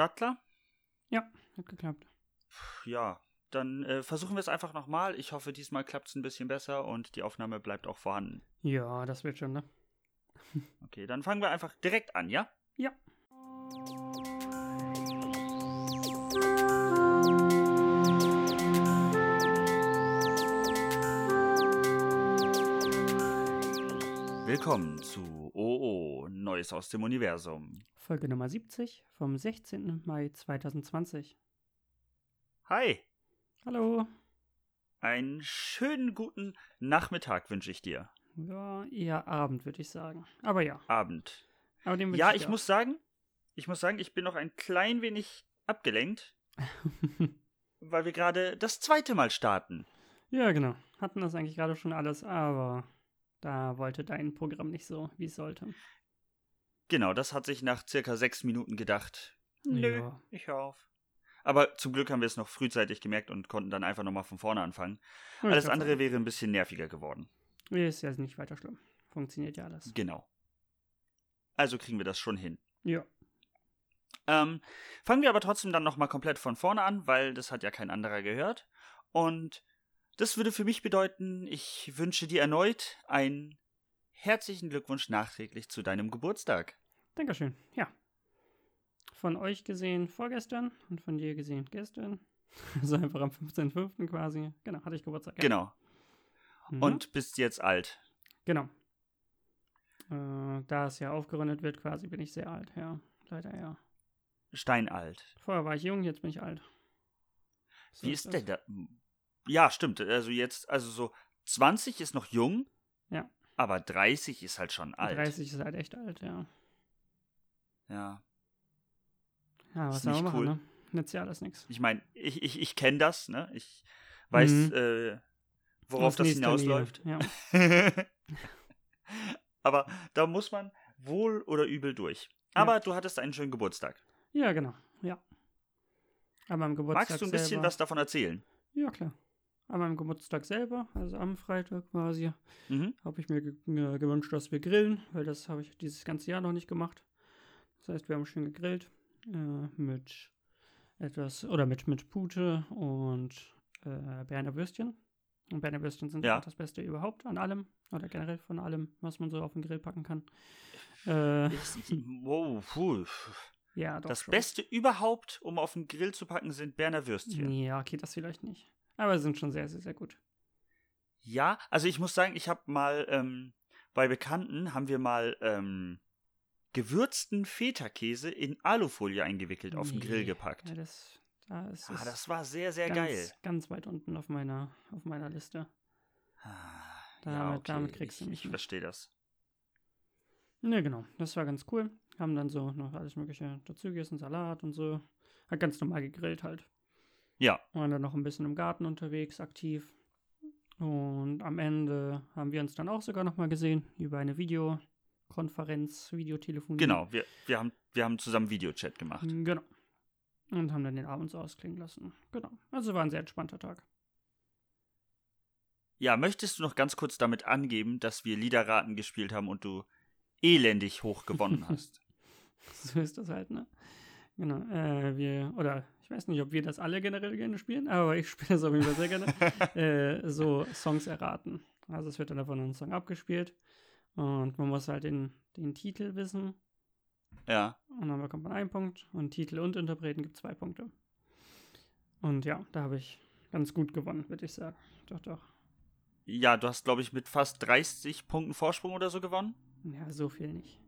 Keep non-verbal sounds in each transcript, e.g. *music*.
Startklar? Ja, hat geklappt. Ja, dann äh, versuchen wir es einfach nochmal. Ich hoffe, diesmal klappt es ein bisschen besser und die Aufnahme bleibt auch vorhanden. Ja, das wird schon, ne? *laughs* Okay, dann fangen wir einfach direkt an, ja? Ja. Willkommen zu OO, Neues aus dem Universum. Folge Nummer 70 vom 16. Mai 2020. Hi, Hallo. einen schönen guten Nachmittag wünsche ich dir. Ja, eher Abend, würde ich sagen. Aber ja. Abend. Aber den Ja, ich dir muss sagen, ich muss sagen, ich bin noch ein klein wenig abgelenkt, *laughs* weil wir gerade das zweite Mal starten. ja, genau. Hatten das eigentlich gerade schon alles, aber da wollte dein Programm nicht so, wie es sollte. Genau, das hat sich nach circa sechs Minuten gedacht. Nö, Ja. ich hör auf. Aber zum Glück haben wir es noch frühzeitig gemerkt und konnten dann einfach nochmal von vorne anfangen. Ja, ich Alles andere wäre ein bisschen nerviger geworden. Ist ja nicht weiter schlimm. Funktioniert ja alles. Genau. Also kriegen wir das schon hin. Ja. Ähm, fangen wir aber trotzdem dann nochmal komplett von vorne an, weil das hat ja kein anderer gehört. Und das würde für mich bedeuten, ich wünsche dir erneut einen herzlichen Glückwunsch nachträglich zu deinem Geburtstag. Dankeschön. Ja. Von euch gesehen vorgestern und von dir gesehen gestern. *laughs* Also einfach am 15.05. quasi. Genau, hatte ich Geburtstag. ja. Genau. Mhm. Und bist jetzt alt. Genau. Äh, da es ja aufgerundet wird, quasi bin ich sehr alt, ja. Leider ja. Steinalt. Vorher war ich jung, jetzt bin ich alt. So Wie ist denn da? Ja, stimmt. Also jetzt, also so 20 ist noch jung. Ja. Aber 30 ist halt schon alt. 30 ist halt echt alt, ja. Ja. Ja, was Ist nicht machen, cool. ne? Nützt ja alles nichts. Ich meine, ich, ich, ich kenne das, ne? Ich weiß, Mhm. äh, worauf das hinausläuft. Ja. *laughs* Aber da muss man wohl oder übel durch. Aber du hattest einen schönen Geburtstag. ja, genau, ja. An meinem Geburtstag Magst du ein bisschen selber, was davon erzählen? Ja, klar. An meinem Geburtstag selber, also am Freitag quasi, Mhm. habe ich mir ge gewünscht, dass wir grillen, weil das habe ich dieses ganze Jahr noch nicht gemacht. Das heißt, wir haben schön gegrillt äh, mit etwas, oder mit, mit Pute und äh, Berner Würstchen. Und Berner Würstchen sind Ja. auch das Beste überhaupt an allem, oder generell von allem, was man so auf den Grill packen kann. Äh, wow, puh. ja, Das schon. Beste überhaupt, um auf den Grill zu packen, sind Berner Würstchen. Ja, okay, das vielleicht nicht. Aber sind schon sehr, sehr, sehr gut. Ja, also ich muss sagen, ich habe mal ähm, bei Bekannten haben wir mal ähm, gewürzten Feta-Käse in Alufolie eingewickelt auf den Grill Nee, gepackt. Ja, das, da ist ah, das war sehr, sehr ganz, geil. ganz weit unten auf meiner, auf meiner Liste. Ah, Damit- damit kriegst du ich, mich Ich nicht. verstehe das. Ne, genau. Das war ganz cool. Haben dann so noch alles Mögliche dazu gegessen, Salat und so. Hat ganz normal gegrillt halt. Ja, Waren dann noch ein bisschen im Garten unterwegs, aktiv. Und am Ende haben wir uns dann auch sogar nochmal gesehen über eine Videokonferenz, Videotelefonie. genau. Wir, wir, haben, wir haben zusammen Videochat gemacht. Genau. Und haben dann den Abend so ausklingen lassen. Genau. Also war ein sehr entspannter Tag. Ja, möchtest du noch ganz kurz damit angeben, dass wir Liederraten gespielt haben und du elendig hoch gewonnen *laughs* hast? So ist das halt, ne? Genau. Äh, wir, oder ich weiß nicht, ob wir das alle generell gerne spielen, aber ich spiele das auf jeden Fall sehr gerne. *laughs* äh, so Songs erraten. Also es wird dann davon ein Song abgespielt und man muss halt den, den Titel wissen ja. und dann bekommt man einen Punkt und Titel und Interpreten gibt zwei Punkte. Und ja, da habe ich ganz gut gewonnen, würde ich sagen. Doch, doch. Ja, du hast, glaube ich, mit fast 30 Punkten Vorsprung oder so gewonnen. Ja, so viel nicht.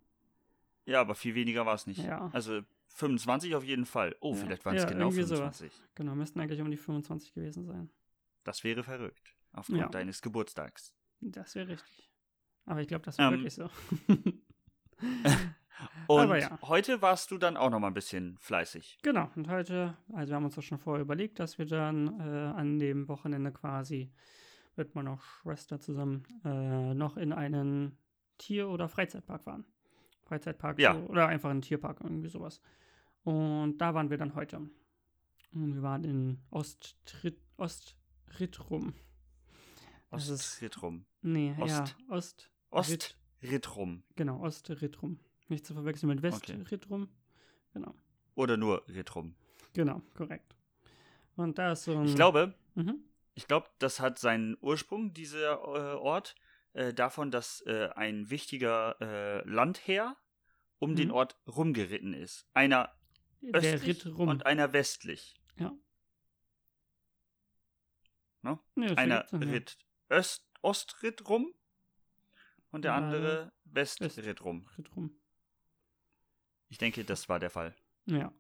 Ja, aber viel weniger war es nicht. Ja. Also 25 auf jeden Fall. Oh, Ja. vielleicht waren es Ja, genau irgendwie sowas. 25. Genau, müssten eigentlich um die 25 gewesen sein. Das wäre verrückt. Aufgrund Ja. deines Geburtstags. Das wäre richtig. Aber ich glaube, das wäre Ähm, wirklich so. *laughs* Und Aber ja. heute warst du dann auch noch mal ein bisschen fleißig. Genau, und heute, also wir haben uns das schon vorher überlegt, dass wir dann äh, an dem Wochenende quasi mit meiner Schwester zusammen äh, noch in einen Tier- oder Freizeitpark fahren. Freizeitpark Ja. so, oder einfach einen Tierpark, irgendwie sowas. Und da waren wir dann heute. Und wir waren in Ostrit ist- Ostritrum. Nee, ja, Ost- Ost. Ostritrum. Genau, Ostrittrum. Nicht zu verwechseln mit Okay. Westrittrum. Genau. oder nur Rittrum? Genau, korrekt. Und da ist so ein. Ich glaube, Mhm. ich glaube, das hat seinen Ursprung, dieser äh, Ort, äh, davon, dass äh, ein wichtiger äh, Landherr um den Mhm. Ort rumgeritten ist. Einer östlich Ritt rum. und einer westlich. ja. Ne? Das Einer ergibt Sinn, ja. ritt Öst Ostritt rum und der Ja, andere West. Westritt rum. Ritt rum. Ich denke, das war der Fall. Ja.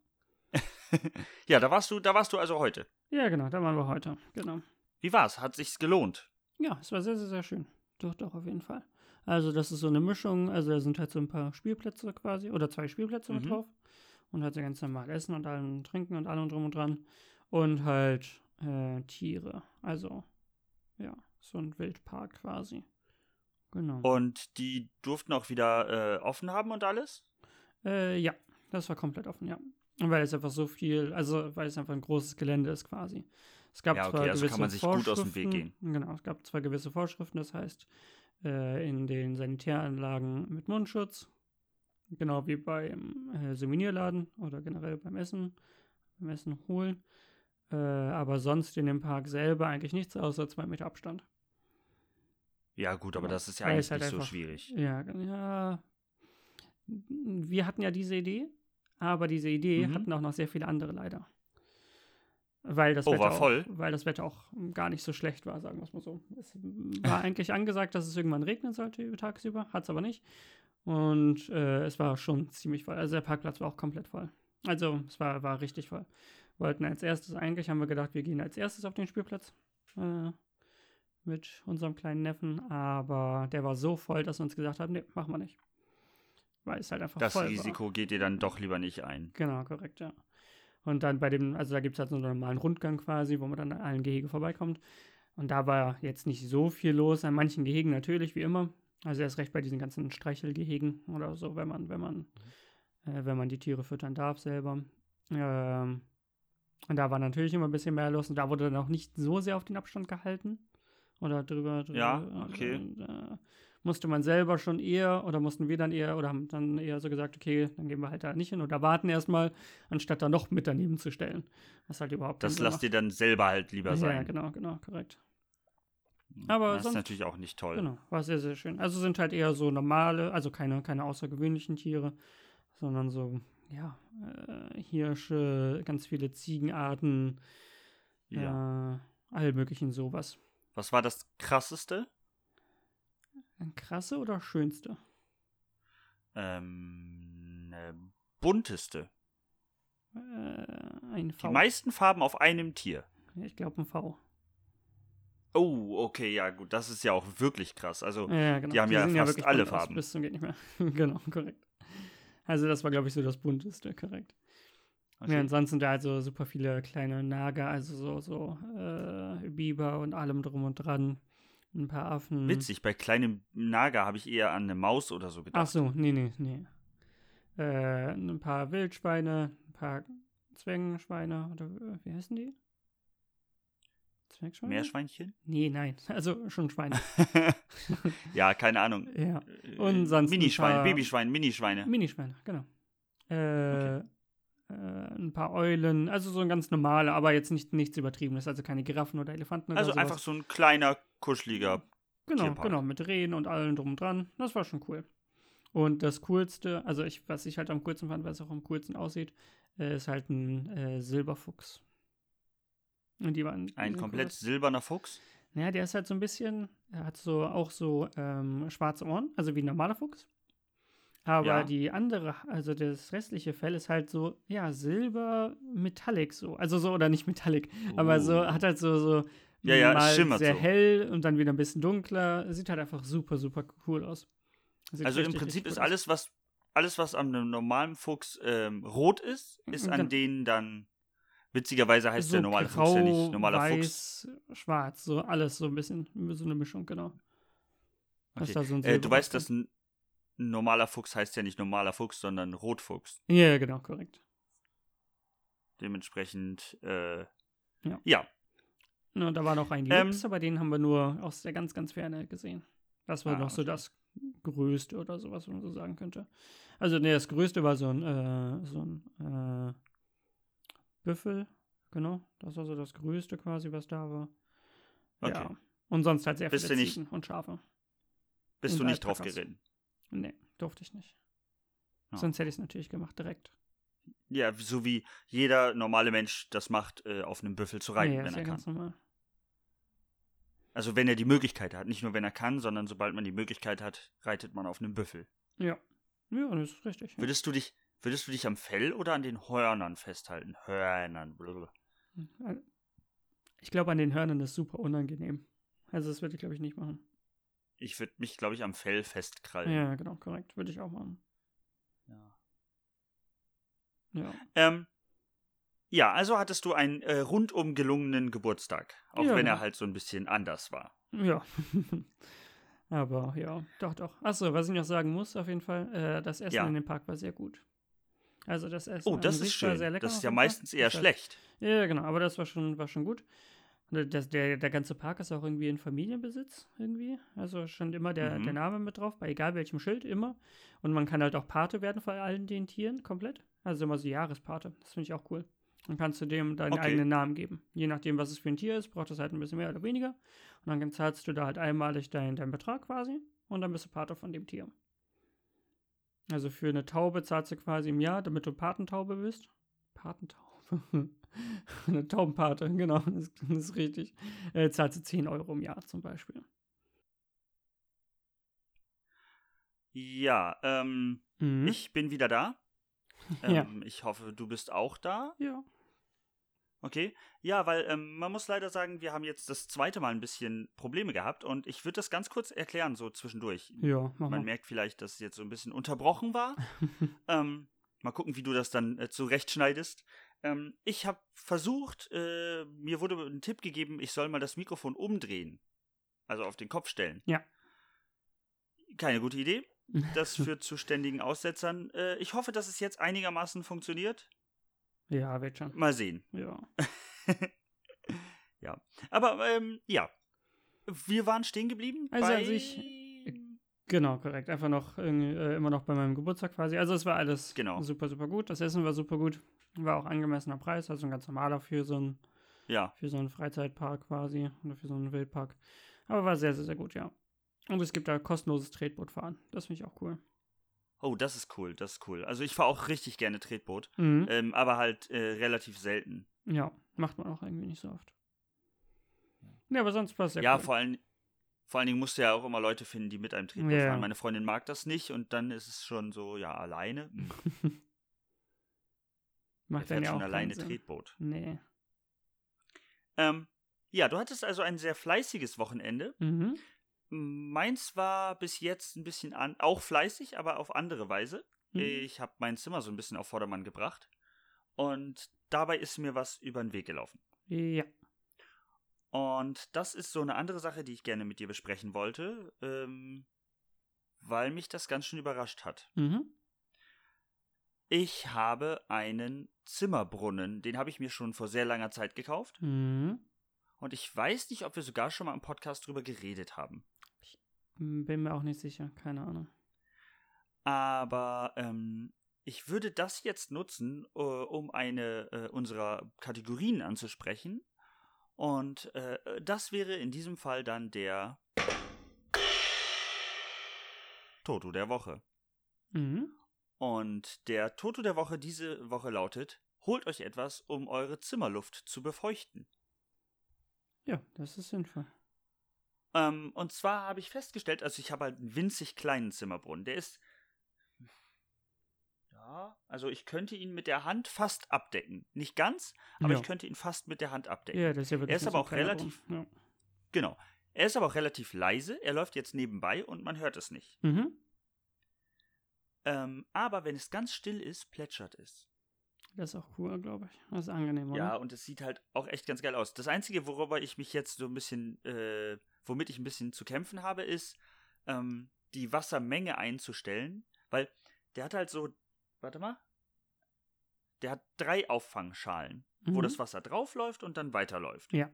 *laughs* Ja, da warst du, da warst du also heute. Ja, genau, da waren wir heute. Genau. Wie war's? Hat sich's gelohnt? Ja, es war sehr, sehr, sehr schön. Doch, doch, auf jeden Fall. Also, das ist so eine Mischung. Also, da sind halt so ein paar Spielplätze quasi oder zwei Spielplätze mit Mhm. drauf. Und halt ganz normal Essen und allem Trinken und allem drum und dran. Und halt äh, Tiere. Also, ja, so ein Wildpark quasi. Genau. Und die durften auch wieder äh, offen haben und alles? Äh, ja, das war komplett offen, ja. Weil es einfach so viel, also weil es einfach ein großes Gelände ist quasi. Es gab Ja, okay, zwar also gewisse kann man sich gut aus dem Weg Vorschriften- Genau, es gab zwar gewisse Vorschriften, das heißt, äh, in den Sanitäranlagen mit Mundschutz, genau wie beim äh, Souvenirladen oder generell beim Essen, beim Essen holen. Äh, aber sonst in dem Park selber eigentlich nichts außer zwei Meter Abstand. Ja, gut, aber Genau. das ist ja eigentlich es halt nicht so einfach- schwierig. Ja, ja. Wir hatten ja diese Idee, aber diese Idee Mhm. hatten auch noch sehr viele andere leider. Weil das, Oh, Wetter war auch, voll? weil das Wetter auch gar nicht so schlecht war, sagen wir es mal so. Es war *laughs* eigentlich angesagt, dass es irgendwann regnen sollte tagsüber, hat es aber nicht. Und äh, es war schon ziemlich voll. Also der Parkplatz war auch komplett voll. Also es war, war richtig voll. Wollten als erstes eigentlich, haben wir gedacht, wir gehen als erstes auf den Spielplatz äh, mit unserem kleinen Neffen, aber der war so voll, dass wir uns gesagt haben, nee, machen wir nicht. Weil es halt einfach Das voll war. Risiko geht ihr dann doch lieber nicht ein. Genau, korrekt, ja. Und dann bei dem, also da gibt es halt so einen normalen Rundgang quasi, wo man dann an allen Gehege vorbeikommt. Und da war jetzt nicht so viel los, an manchen Gehegen natürlich, wie immer. Also erst recht bei diesen ganzen Streichelgehegen oder so, wenn man, wenn man, äh, wenn man die Tiere füttern darf selber. Ähm, und da war natürlich immer ein bisschen mehr los und da wurde dann auch nicht so sehr auf den Abstand gehalten. Oder drüber, drüber Ja, okay. Und, äh, musste man selber schon eher oder mussten wir dann eher oder haben dann eher so gesagt, okay, dann gehen wir halt da nicht hin oder warten erstmal, anstatt da noch mit daneben zu stellen. Was halt überhaupt Das lasst ihr dann selber halt lieber sein. Ja, genau, genau, korrekt. Aber das sonst- ist natürlich auch nicht toll. Genau, war sehr, sehr schön. Also sind halt eher so normale, also keine, keine außergewöhnlichen Tiere, sondern so, ja, äh, Hirsche, ganz viele Ziegenarten, Ja. äh, all möglichen sowas. Was war das krasseste? Krasse oder schönste? Ähm, ne, bunteste. Äh, ein Die V. meisten Farben auf einem Tier. Ich glaube ein V. Oh, okay, ja gut, das ist ja auch wirklich krass. Also, Ja, genau. Die haben ja sehen fast wirklich alle aus, Farben. Bis zum geht nicht mehr. *laughs* genau, korrekt. Also das war, glaube ich, so das bunteste, korrekt. okay. Ja, ansonsten da halt so super viele kleine Nager, also so, so äh, Biber und allem drum und dran. Ein paar Affen. witzig, bei kleinem Nager habe ich eher an eine Maus oder so gedacht. Ach so, nee, nee, nee. Äh, ein paar Wildschweine, ein paar Zwängenschweine, oder äh, wie heißen die? Zwergschweine? Meerschweinchen? Nee, nein, *laughs* also schon Schweine. *laughs* ja, keine Ahnung. ja. Äh, Und sonst ein Minischweine, paar- Babyschweine, Minischweine. Minischweine, genau. Äh, Okay. äh, ein paar Eulen, also so ein ganz normale, aber jetzt nicht nichts Übertriebenes, also keine Giraffen oder Elefanten oder Also sowas. einfach so ein kleiner, kuscheliger. Genau, Tierpark. genau, mit Rehen und allem drum und dran. Das war schon cool. Und das Coolste, also ich, was ich halt am coolsten fand, was auch am coolsten aussieht, äh, ist halt ein äh, Silberfuchs. Und die waren. Ein komplett cool. silberner Fuchs. Naja, der ist halt so ein bisschen, er hat so auch so ähm, schwarze Ohren, also wie ein normaler Fuchs. Aber Ja. die andere, also das restliche Fell ist halt so, ja, silber metallic so. Also so, oder nicht metallic, aber so, Uh. hat halt so, so Ja, ja, mal schimmert sehr so. hell und dann wieder ein bisschen dunkler. Sieht halt einfach super, super cool aus. Sieht Also im richtig, Prinzip richtig ist cool alles, was alles, was am normalen Fuchs ähm, rot ist, ist an Genau. denen dann. Witzigerweise heißt so der normale grau, Fuchs ja nicht normaler Fuchs. weiß, schwarz, so alles so ein bisschen, so eine Mischung, genau. Okay. so Äh, du weißt, dass ein normaler Fuchs heißt ja nicht normaler Fuchs, sondern Rotfuchs. Ja, genau, korrekt. Dementsprechend, äh, Ja. ja. Und da war noch ein Ähm, Lux, aber den haben wir nur aus der ganz, ganz Ferne gesehen. Das war Ah, noch so okay. das Größte oder sowas, wenn man so sagen könnte. Also, nee, das Größte war so ein, äh, so ein, äh, Büffel, genau. Das war so das Größte quasi, was da war. Okay. Ja. Und sonst halt sehr Bist viele Ziegen und Schafe. Bist Und du nicht drauf geritten? Nee, durfte ich nicht. Ja. Sonst hätte ich es natürlich gemacht, direkt. Ja, so wie jeder normale Mensch das macht, äh, auf einem Büffel zu reiten, nee, wenn er ja kann. ganz normal. Also wenn er die Möglichkeit hat. Nicht nur, wenn er kann, sondern sobald man die Möglichkeit hat, reitet man auf einem Büffel. Ja. Ja, das ist richtig. Würdest du dich, würdest du dich am Fell oder an den Hörnern festhalten? Hörnern. blablabla. Ich glaube, an den Hörnern ist super unangenehm. Also, das würde ich, glaube ich, nicht machen. Ich würde mich, glaube ich, am Fell festkrallen. Ja, genau, korrekt. Würde ich auch machen. Ja. Ja. Ähm, ja, also hattest du einen äh, rundum gelungenen Geburtstag. Auch Ja, wenn er halt so ein bisschen anders war. Ja. *laughs* Aber ja, doch, doch. Achso, was ich noch sagen muss, auf jeden Fall, äh, das Essen Ja. in dem Park war sehr gut. Also das Essen Oh, das ist schön. sehr lecker. Das ist ja meistens eher Das war- schlecht. Ja, genau, aber das war schon, war schon gut. Das, der, der ganze Park ist auch irgendwie in Familienbesitz, irgendwie. Also stand immer der, Mhm. der Name mit drauf, bei egal welchem Schild, immer. Und man kann halt auch Pate werden von allen den Tieren, komplett. Also immer so Jahrespate. Das finde ich auch cool. Dann kannst du dem deinen Okay. eigenen Namen geben. Je nachdem, was es für ein Tier ist, braucht es halt ein bisschen mehr oder weniger. Und dann zahlst du da halt einmalig deinen dein Betrag quasi. Und dann bist du Pate von dem Tier. Also für eine Taube zahlst du quasi im Jahr, damit du Patentaube bist. Patentaube. *laughs* eine Taubenpate, genau, das, das ist richtig. Äh, zahlst du 10 Euro im Jahr zum Beispiel. Ja, ähm, Mhm. ich bin wieder da. Ja. Ähm, Ich hoffe, du bist auch da. Ja. Okay. Ja, weil ähm, man muss leider sagen, wir haben jetzt das zweite Mal ein bisschen Probleme gehabt und ich würde das ganz kurz erklären, so zwischendurch. Ja, mach Man mal. merkt vielleicht, dass es jetzt so ein bisschen unterbrochen war. *laughs* ähm, mal gucken, wie du das dann äh, zurechtschneidest. Ähm, ich habe versucht, äh, mir wurde ein Tipp gegeben, ich soll mal das Mikrofon umdrehen. Also auf den Kopf stellen. Ja. Keine gute Idee. *laughs* Das führt zu ständigen Aussetzern. Äh, ich hoffe, dass es jetzt einigermaßen funktioniert. Ja, wird schon. Mal sehen. Ja. *laughs* ja. Aber ähm, ja. Wir waren stehen geblieben. Also, bei... als ich- Genau, korrekt. Einfach noch äh, immer noch bei meinem Geburtstag quasi. Also es war alles Genau. super, super gut. Das Essen war super gut. War auch angemessener Preis, also ein ganz normaler für so einen, Ja. für so einen Freizeitpark quasi oder für so einen Wildpark. Aber war sehr, sehr, sehr gut, ja. Und es gibt da kostenloses Tretbootfahren. Das finde ich auch cool. Oh, das ist cool, das ist cool. Also ich fahre auch richtig gerne Tretboot, Mhm. ähm, aber halt äh, relativ selten. Ja, macht man auch irgendwie nicht so oft. Ja, aber sonst war es sehr ja, cool. vor allen, vor allen Dingen musst du ja auch immer Leute finden, die mit einem Tretboot Ja. fahren. Meine Freundin mag das nicht und dann ist es schon so, ja, alleine. *laughs* Hm, Macht dann ja auch schon keinen alleine Sinn. Tretboot. Nee. Ähm, ja, du hattest also ein sehr fleißiges Wochenende. Mhm. Meins war bis jetzt ein bisschen an, auch fleißig, aber auf andere Weise. Mhm. Ich habe mein Zimmer so ein bisschen auf Vordermann gebracht und dabei ist mir was über den Weg gelaufen. Ja. Und das ist so eine andere Sache, die ich gerne mit dir besprechen wollte, ähm, weil mich das ganz schön überrascht hat. Mhm. Ich habe einen Zimmerbrunnen, den habe ich mir schon vor sehr langer Zeit gekauft. Mhm. Und ich weiß nicht, ob wir sogar schon mal im Podcast drüber geredet haben. Bin mir auch nicht sicher. Keine Ahnung. Aber ähm, ich würde das jetzt nutzen, äh, um eine äh, unserer Kategorien anzusprechen. Und äh, das wäre in diesem Fall dann der Toto der Woche. Mhm. Und der Toto der Woche diese Woche lautet: Holt euch etwas, um eure Zimmerluft zu befeuchten. Ja, das ist sinnvoll. Ähm, und zwar habe ich festgestellt, also ich habe halt einen winzig kleinen Zimmerbrunnen. Der ist. Ja, also ich könnte ihn mit der Hand fast abdecken. Nicht ganz, aber ja. ich könnte ihn fast mit der Hand abdecken. Ja, das ist ja wirklich Er ist aber auch relativ- Brunnen. Genau. Er ist aber auch relativ leise. Er läuft jetzt nebenbei und man hört es nicht. Ja. Mhm. Ähm, aber wenn es ganz still ist, plätschert es. Das ist auch cool, glaube ich. Das ist angenehm, oder? Ja, und es sieht halt auch echt ganz geil aus. Das Einzige, worüber ich mich jetzt so ein bisschen, äh, womit ich ein bisschen zu kämpfen habe, ist, ähm, die Wassermenge einzustellen, weil der hat halt so, warte mal, der hat drei Auffangschalen, wo Mhm. das Wasser draufläuft und dann weiterläuft. Ja.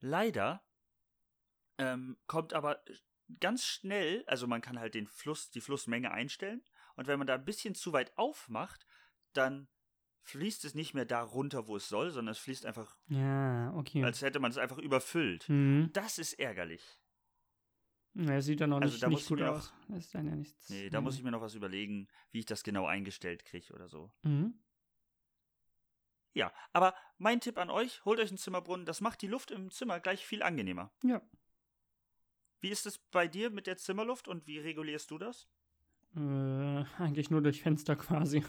Leider ähm, kommt aber ganz schnell, also man kann halt den Fluss, die Flussmenge einstellen und wenn man da ein bisschen zu weit aufmacht, dann fließt es nicht mehr da runter, wo es soll, sondern es fließt einfach, Ja, okay. als hätte man es einfach überfüllt. mhm. Das ist ärgerlich. Ja, sieht dann auch Also nicht, da nicht ich gut noch- aus. Das ist dann ja nichts. Nee, da muss ich mir noch was überlegen, wie ich das genau eingestellt kriege oder so. Mhm. Ja, aber mein Tipp an euch, holt euch einen Zimmerbrunnen, das macht die Luft im Zimmer gleich viel angenehmer. Ja. Wie ist es bei dir mit der Zimmerluft und wie regulierst du das? Äh, *laughs* eigentlich nur durch Fenster quasi.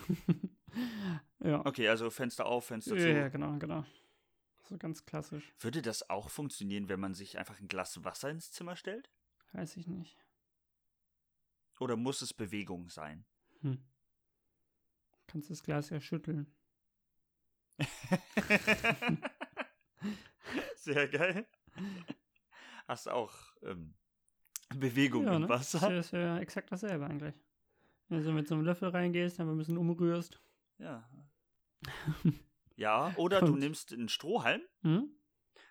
*laughs* ja. Okay, also Fenster auf, Fenster ja, zu. ja, genau, genau. So ganz klassisch. Würde das auch funktionieren, wenn man sich einfach ein Glas Wasser ins Zimmer stellt? Weiß ich nicht. Oder muss es Bewegung sein? Hm. Kannst das Glas ja schütteln. *laughs* Sehr geil. Hast auch ähm, Bewegung ja, im ne? Wasser. Das ist ja exakt dasselbe eigentlich. Wenn du mit so einem Löffel reingehst, dann ein bisschen umrührst. Ja. *laughs* Ja, oder du Und- nimmst einen Strohhalm, Hm?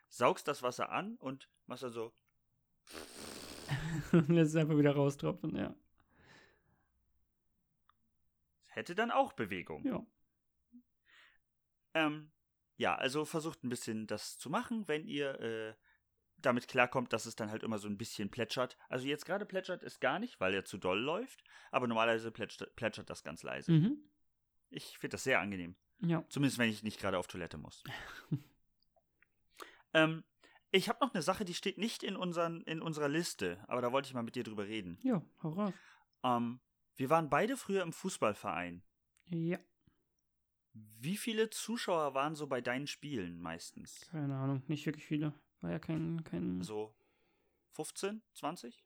saugst das Wasser an und machst dann so. *laughs* Lässt es einfach wieder raustropfen, ja. Hätte dann auch Bewegung. Ja. Ähm, ja, also versucht ein bisschen das zu machen, wenn ihr äh, damit klarkommt, dass es dann halt immer so ein bisschen plätschert. Also jetzt gerade plätschert es gar nicht, weil er zu doll läuft, aber normalerweise plätschert, plätschert das ganz leise. Mhm. Ich finde das sehr angenehm. Ja. Zumindest wenn ich nicht gerade auf Toilette muss. *laughs* ähm, ich habe noch eine Sache, die steht nicht in, unseren, in unserer Liste, aber da wollte ich mal mit dir drüber reden. Ja, hau raus. Ähm, wir waren beide früher im Fußballverein. Ja. Wie viele Zuschauer waren so bei deinen Spielen meistens? Keine Ahnung, nicht wirklich viele. War ja kein, kein. So 15, 20?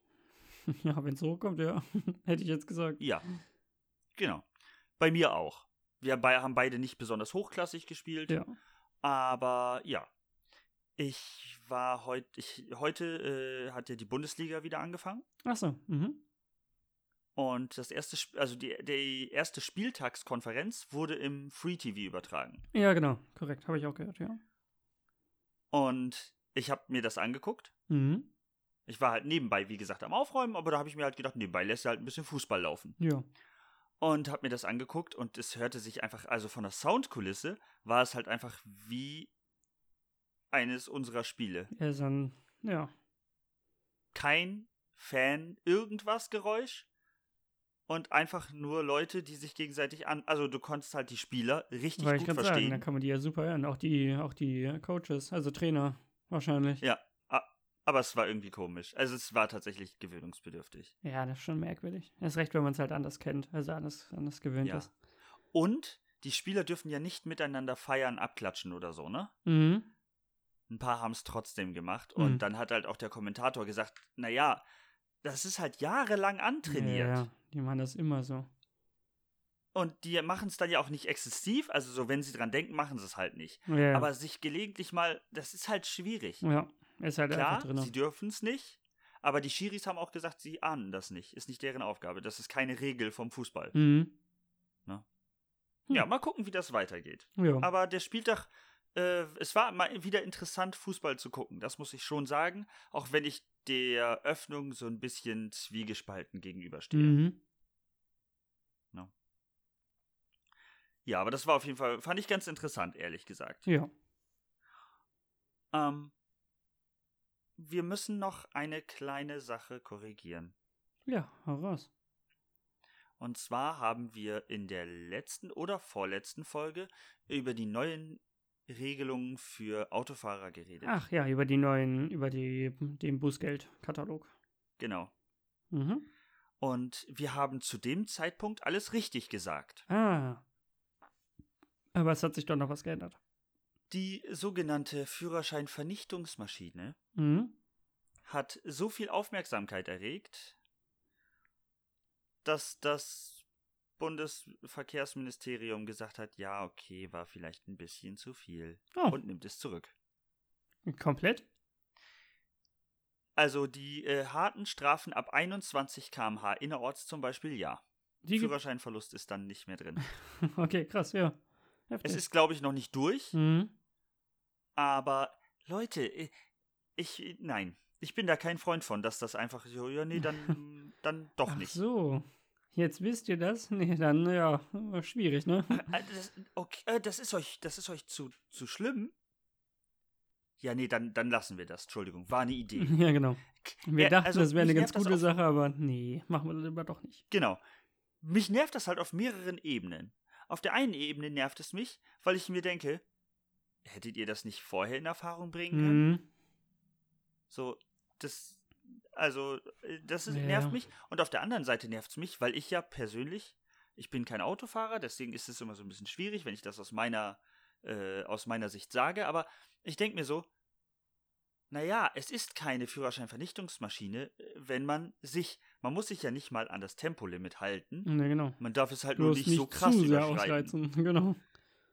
*laughs* Ja, wenn es hochkommt, ja. *laughs* Hätte ich jetzt gesagt. Ja, genau. Bei mir auch. Wir haben beide nicht besonders hochklassig gespielt, Ja. aber ja. Ich war heute, ich, heute äh, hat ja die Bundesliga wieder angefangen Achso, mhm. und das erste, also die, die erste Spieltagskonferenz wurde im Free TV übertragen. Ja, genau. Korrekt, habe ich auch gehört, ja. Und ich habe mir das angeguckt. Mhm. Ich war halt nebenbei, wie gesagt, am Aufräumen, aber da habe ich mir halt gedacht, nebenbei lässt er halt ein bisschen Fußball laufen. Ja. und habe mir das angeguckt und es hörte sich einfach, also von der Soundkulisse war es halt einfach wie eines unserer Spiele. Er ist ein. Ja. Kein Fan, irgendwas Geräusch und einfach nur Leute, die sich gegenseitig an, also du konntest halt die Spieler richtig Weil ich gut sagen, verstehen. dann kann man die ja super hören. Auch die, auch die Coaches, also Trainer wahrscheinlich. ja, aber es war irgendwie komisch. Also es war tatsächlich gewöhnungsbedürftig. Ja, das ist schon merkwürdig. Erst recht, wenn man es halt anders kennt, also anders, anders gewöhnt Ja. ist. Und die Spieler dürfen ja nicht miteinander feiern, abklatschen oder so, ne? Mhm. ein paar haben es trotzdem gemacht. Mhm. Und dann hat halt auch der Kommentator gesagt, naja, das ist halt jahrelang antrainiert. Ja, ja, die machen das immer so. Und die machen es dann ja auch nicht exzessiv, also so, wenn sie dran denken, machen sie es halt nicht. Ja, Aber sich gelegentlich mal, das ist halt schwierig. ja, ist halt Klar, einfach drin. sie dürfen es nicht, aber die Schiris haben auch gesagt, sie ahnen das nicht. Ist nicht deren Aufgabe. Das ist keine Regel vom Fußball. Mhm. Ne? Hm. Ja, mal gucken, wie das weitergeht. Ja. Aber der Spieltag, äh, es war mal wieder interessant, Fußball zu gucken. Das muss ich schon sagen. Auch wenn ich der Öffnung so ein bisschen zwiegespalten gegenüberstehe. Mhm. Ja, aber das war auf jeden Fall, fand ich ganz interessant, ehrlich gesagt. Ja. Ähm, wir müssen noch eine kleine Sache korrigieren. Ja, hau raus. Und zwar haben wir in der letzten oder vorletzten Folge über die neuen Regelungen für Autofahrer geredet. Ach ja, über die neuen, über die, den Bußgeldkatalog. Genau. Mhm. Und wir haben zu dem Zeitpunkt alles richtig gesagt. Ah. Aber es hat sich doch noch was geändert. Die sogenannte Führerscheinvernichtungsmaschine Mhm. hat so viel Aufmerksamkeit erregt, dass das Bundesverkehrsministerium gesagt hat, ja, okay, war vielleicht ein bisschen zu viel Oh, und nimmt es zurück. komplett? Also die äh, harten Strafen ab 21 km/h innerorts zum Beispiel, ja. Die Führerscheinverlust ist dann nicht mehr drin. *laughs* Okay, krass, ja. Es Heftig. ist, glaube ich, noch nicht durch, Mhm. aber Leute, äh, ich, nein, ich bin da kein Freund von, dass das einfach so, ja, nee, dann, *laughs* dann doch Ach nicht. so. Jetzt wisst ihr das? Nee, dann, ja, schwierig, ne? Äh, das, okay, äh, das ist euch, das ist euch zu, zu schlimm? Ja, nee, dann, dann lassen wir das. Entschuldigung, war eine Idee. *laughs* Ja, genau. Wir Ja, dachten, also, das wäre eine ganz das gute. Sache, aber nee, machen wir lieber doch nicht. Genau. Mich nervt das halt auf mehreren Ebenen. Auf der einen Ebene nervt es mich, weil ich mir denke, hättet ihr das nicht vorher in Erfahrung bringen können? Mhm. So, das, also, äh, das ist, Ja. nervt mich. Und auf der anderen Seite nervt es mich, weil ich ja persönlich, ich bin kein Autofahrer, deswegen ist es immer so ein bisschen schwierig, wenn ich das aus meiner, äh, aus meiner Sicht sage. Aber ich denke mir so, naja, es ist keine Führerscheinvernichtungsmaschine, äh, wenn man sich, man muss sich ja nicht mal an das Tempolimit halten. Ja, genau. Man darf es halt nur Bloß nicht, nicht so krass zu sehr überschreiten. ausreizen. *laughs* Genau.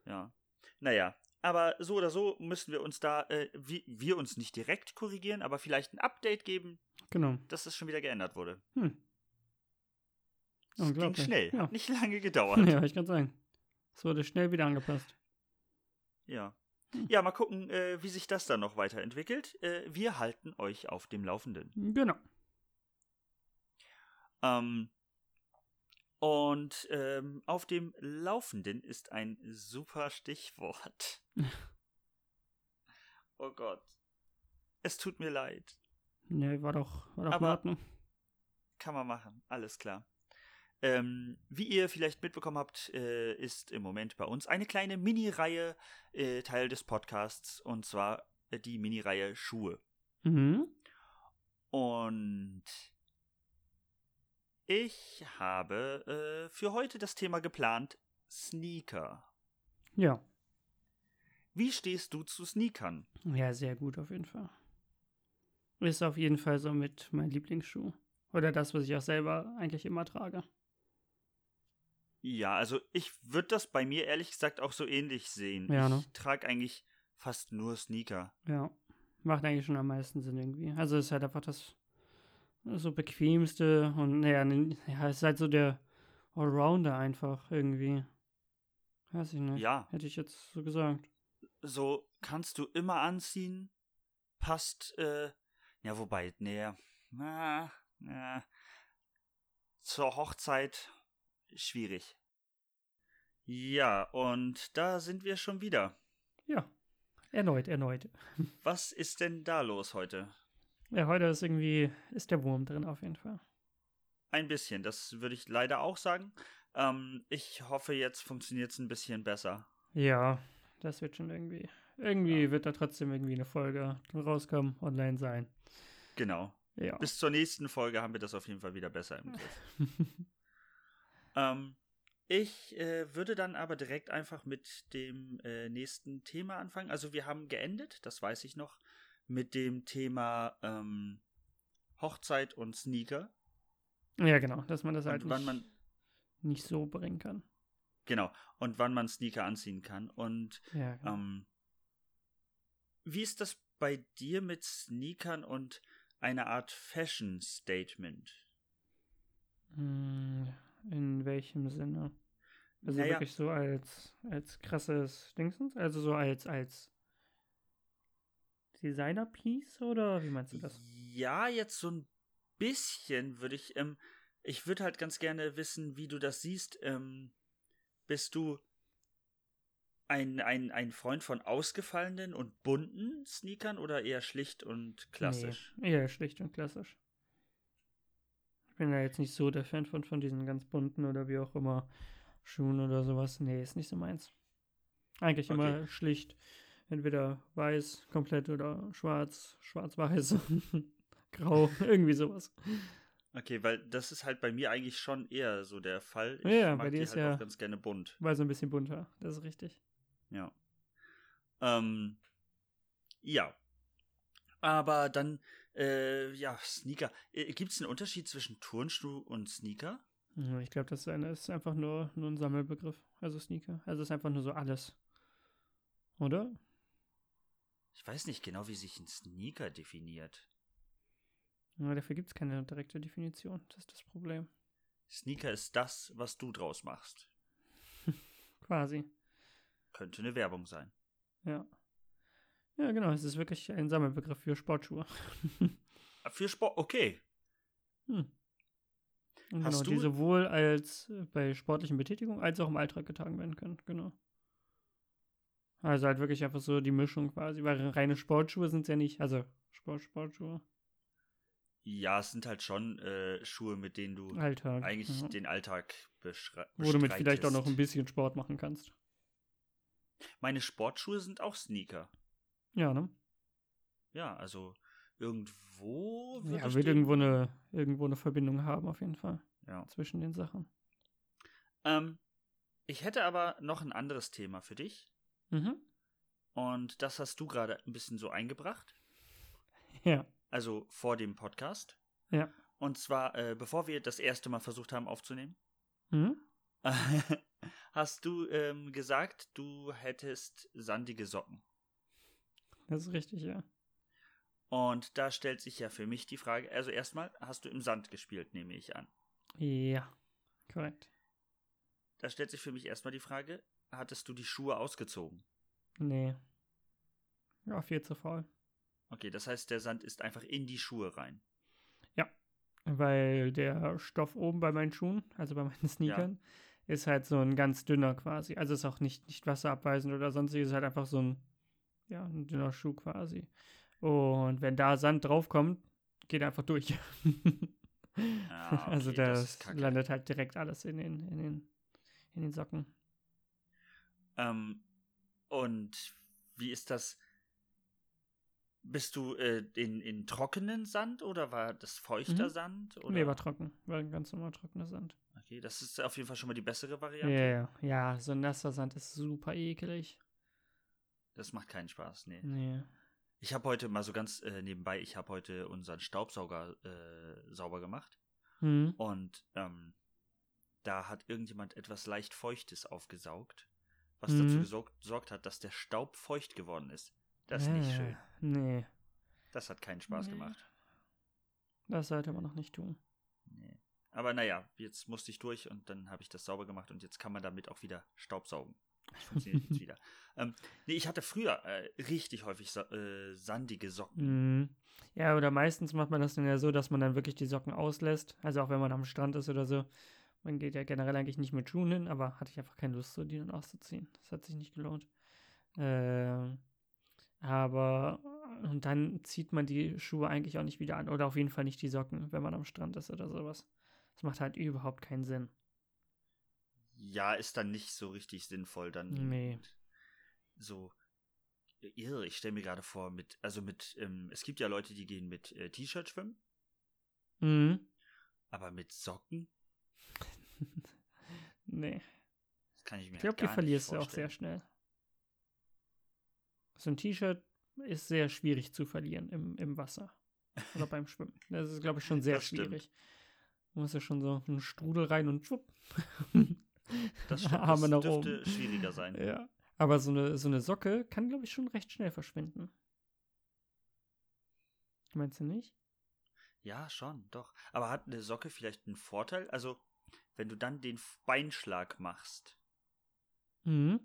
Ja. Naja, aber so oder so müssen wir uns da, äh, wir, wir uns nicht direkt korrigieren, aber vielleicht ein Update geben, Genau. dass es schon wieder geändert wurde. Hm. Es ging schnell, Ja. hat nicht *laughs* lange gedauert. *laughs* Ja, ich kann sagen. Es wurde schnell wieder angepasst. Ja. Ja, mal gucken, äh, wie sich das dann noch weiterentwickelt. Äh, wir halten euch auf dem Laufenden. Genau. Ähm, und ähm, auf dem Laufenden ist ein super Stichwort. *laughs* oh Gott. Es tut mir leid. Nee, war doch, war doch in Aber- Ordnung. Kann man machen, alles klar. Ähm, wie ihr vielleicht mitbekommen habt, äh, ist im Moment bei uns eine kleine Mini-Reihe äh, Teil des Podcasts und zwar äh, die Mini-Reihe Schuhe. Mhm. Und ich habe äh, für heute das Thema geplant Sneaker. Ja. Wie stehst du zu Sneakern? Ja, sehr gut auf jeden Fall. Ist auf jeden Fall so mit mein Lieblingsschuh. Oder das, was ich auch selber eigentlich immer trage. Ja, also ich würde das bei mir ehrlich gesagt auch so ähnlich sehen. Ja, ich ne? trage eigentlich fast nur Sneaker. Ja. Macht eigentlich schon am meisten Sinn irgendwie. Also ist halt einfach das so bequemste und naja, ja, ist halt so der Allrounder einfach irgendwie. Weiß ich nicht. Ja, Hätte ich jetzt so gesagt. so kannst du immer anziehen. Passt, äh, ja, wobei, nee, na, na, zur Hochzeit schwierig. Ja, und da sind wir schon wieder. Ja. Erneut, erneut. *laughs* Was ist denn da los heute? Ja, heute ist irgendwie, ist der Wurm drin auf jeden Fall. Ein bisschen, das würde ich leider auch sagen. Ähm, ich hoffe, jetzt funktioniert es ein bisschen besser. Ja, das wird schon irgendwie. Irgendwie wird da trotzdem irgendwie eine Folge rauskommen, online sein. Genau. Ja. Bis zur nächsten Folge haben wir das auf jeden Fall wieder besser im Griff. *laughs* Ähm, ich äh, würde dann aber direkt einfach mit dem äh, nächsten Thema anfangen. Also wir haben geendet, das weiß ich noch, mit dem Thema ähm, Hochzeit und Sneaker. ja, genau, dass man das halt Und wann nicht, man, nicht so bringen kann. genau, und wann man Sneaker anziehen kann. Und Ja, genau. ähm, wie ist das bei dir mit Sneakern und einer Art Fashion Statement? In welchem Sinne? Also Naja. wirklich so als, als krasses Dingsens? Also so als, als Designer-Piece oder wie meinst du das? Ja, jetzt so ein bisschen würde ich, ähm, ich würde halt ganz gerne wissen, wie du das siehst. Ähm, bist du ein, ein, ein Freund von ausgefallenen und bunten Sneakern oder eher schlicht und klassisch? Nee, eher schlicht und klassisch. Ich bin ja jetzt nicht so der Fan von, von diesen ganz bunten oder wie auch immer Schuhen oder sowas. Nee, ist nicht so meins. Eigentlich Okay. immer schlicht. Entweder weiß komplett oder schwarz, schwarz-weiß, *laughs* grau, *laughs* irgendwie sowas. Okay, weil das ist halt bei mir eigentlich schon eher so der Fall. Ich Ja, mag bei dir die ist halt ja- auch ganz gerne bunt. Weil so ein bisschen bunter, das ist richtig. Ja. Ähm, ja. Aber dann, äh, ja, Sneaker. Äh, Gibt es einen Unterschied zwischen Turnschuh und Sneaker? Ich glaube, das ist, eine, ist einfach nur, nur ein Sammelbegriff. Also Sneaker. Also ist einfach nur so alles. Oder? Ich weiß nicht genau, wie sich ein Sneaker definiert. Ja, dafür gibt es keine direkte Definition. Das ist das Problem. Sneaker ist das, was du draus machst. *laughs* Quasi. Könnte eine Werbung sein. Ja. Ja, genau. Es ist wirklich ein Sammelbegriff für Sportschuhe. Ah, *laughs* Für Sport, okay. Hm. Und Hast genau, du- die sowohl als äh, bei sportlichen Betätigungen als auch im Alltag getragen werden können, genau. Also halt wirklich einfach so die Mischung quasi, weil reine Sportschuhe sind es ja nicht, also Sport, Sportschuhe, Ja, es sind halt schon äh, Schuhe, mit denen du Alltag. eigentlich ja. den Alltag beschreibst. Wo du mit vielleicht auch noch ein bisschen Sport machen kannst. Meine Sportschuhe sind auch Sneaker. Ja, ne? Ja, also irgendwo würd Ja, wird irgendwo eine, irgendwo eine Verbindung haben, auf jeden Fall, Ja. zwischen den Sachen. Ähm, ich hätte aber noch ein anderes Thema für dich. Mhm. Und das hast du gerade ein bisschen so eingebracht. *laughs* Ja. Also vor dem Podcast. Ja. Und zwar, äh, bevor wir das erste Mal versucht haben aufzunehmen, Mhm. *laughs* hast du ähm, gesagt, du hättest sandige Socken. Das ist richtig, ja. Und da stellt sich ja für mich die Frage, also erstmal hast du im Sand gespielt, nehme ich an. Ja, korrekt. Da stellt sich für mich erstmal die Frage, hattest du die Schuhe ausgezogen? Nee. Ja, viel zu faul. Okay, das heißt, der Sand ist einfach in die Schuhe rein. Weil der Stoff oben bei meinen Schuhen, also bei meinen *laughs* Sneakern, ist halt so ein ganz dünner quasi. Also ist auch nicht, nicht wasserabweisend oder sonstiges, ist halt einfach so ein, ja, ein dünner Schuh quasi. Und wenn da Sand draufkommt, geht er einfach durch. *laughs* Ah, *laughs* okay, also das das, landet halt direkt alles in den, in den, in den Socken. Ähm, und wie ist das? Bist du äh, in, in trockenen Sand oder war das feuchter Mhm. Sand? Oder? Nee, war trocken. War ein ganz normal trockener Sand. Okay, das ist auf jeden Fall schon mal die bessere Ja, Variante. ja, ja, so nasser Sand ist super eklig. Das macht keinen Spaß, nee. Nee. Ich habe heute mal so ganz äh, nebenbei, ich habe heute unseren Staubsauger äh, sauber gemacht Hm. und ähm, da hat irgendjemand etwas leicht Feuchtes aufgesaugt, was dazu Mhm. gesorgt, gesorgt hat, dass der Staub feucht geworden ist. Das ist nicht Äh, schön. Nee, Das hat keinen Spaß Nee. gemacht. das sollte man noch nicht tun. Nee. Aber naja, jetzt musste ich durch und dann habe ich das sauber gemacht und jetzt kann man damit auch wieder Staubsaugen. Das funktioniert jetzt wieder. *laughs* Ähm, nee, ich hatte früher äh, richtig häufig sa äh, sandige Socken. Mhm. Ja, oder meistens macht man das dann ja so, dass man dann wirklich die Socken auslässt. Also auch wenn man am Strand ist oder so. Man geht ja generell eigentlich nicht mit Schuhen hin, aber hatte ich einfach keine Lust, so die dann auszuziehen. Das hat sich nicht gelohnt. Ähm, aber und dann zieht man die Schuhe eigentlich auch nicht wieder an. Oder auf jeden Fall nicht die Socken, wenn man am Strand ist oder sowas. Das macht halt überhaupt keinen Sinn. Ja, ist dann nicht so richtig sinnvoll, dann Nee. so. Irre, ich stelle mir gerade vor, mit, also mit, ähm, es gibt ja Leute, die gehen mit äh, T-Shirt schwimmen, Mhm. aber mit Socken, *laughs* nee. das kann ich mir Ich glaube, halt die verlierst du auch sehr schnell. So ein T-Shirt ist sehr schwierig zu verlieren im, im Wasser. Oder beim Schwimmen. Das ist, glaube ich, schon *laughs* sehr Das stimmt. schwierig. Du musst ja schon so einen Strudel rein und schwupp. *laughs* Das *laughs* stimmt, das dürfte schwieriger sein. Ja. Aber so eine, so eine Socke kann, glaube ich, schon recht schnell verschwinden. Meinst du nicht? Ja, schon, doch. Aber hat eine Socke vielleicht einen Vorteil? Also, wenn du dann den Beinschlag machst, Mhm.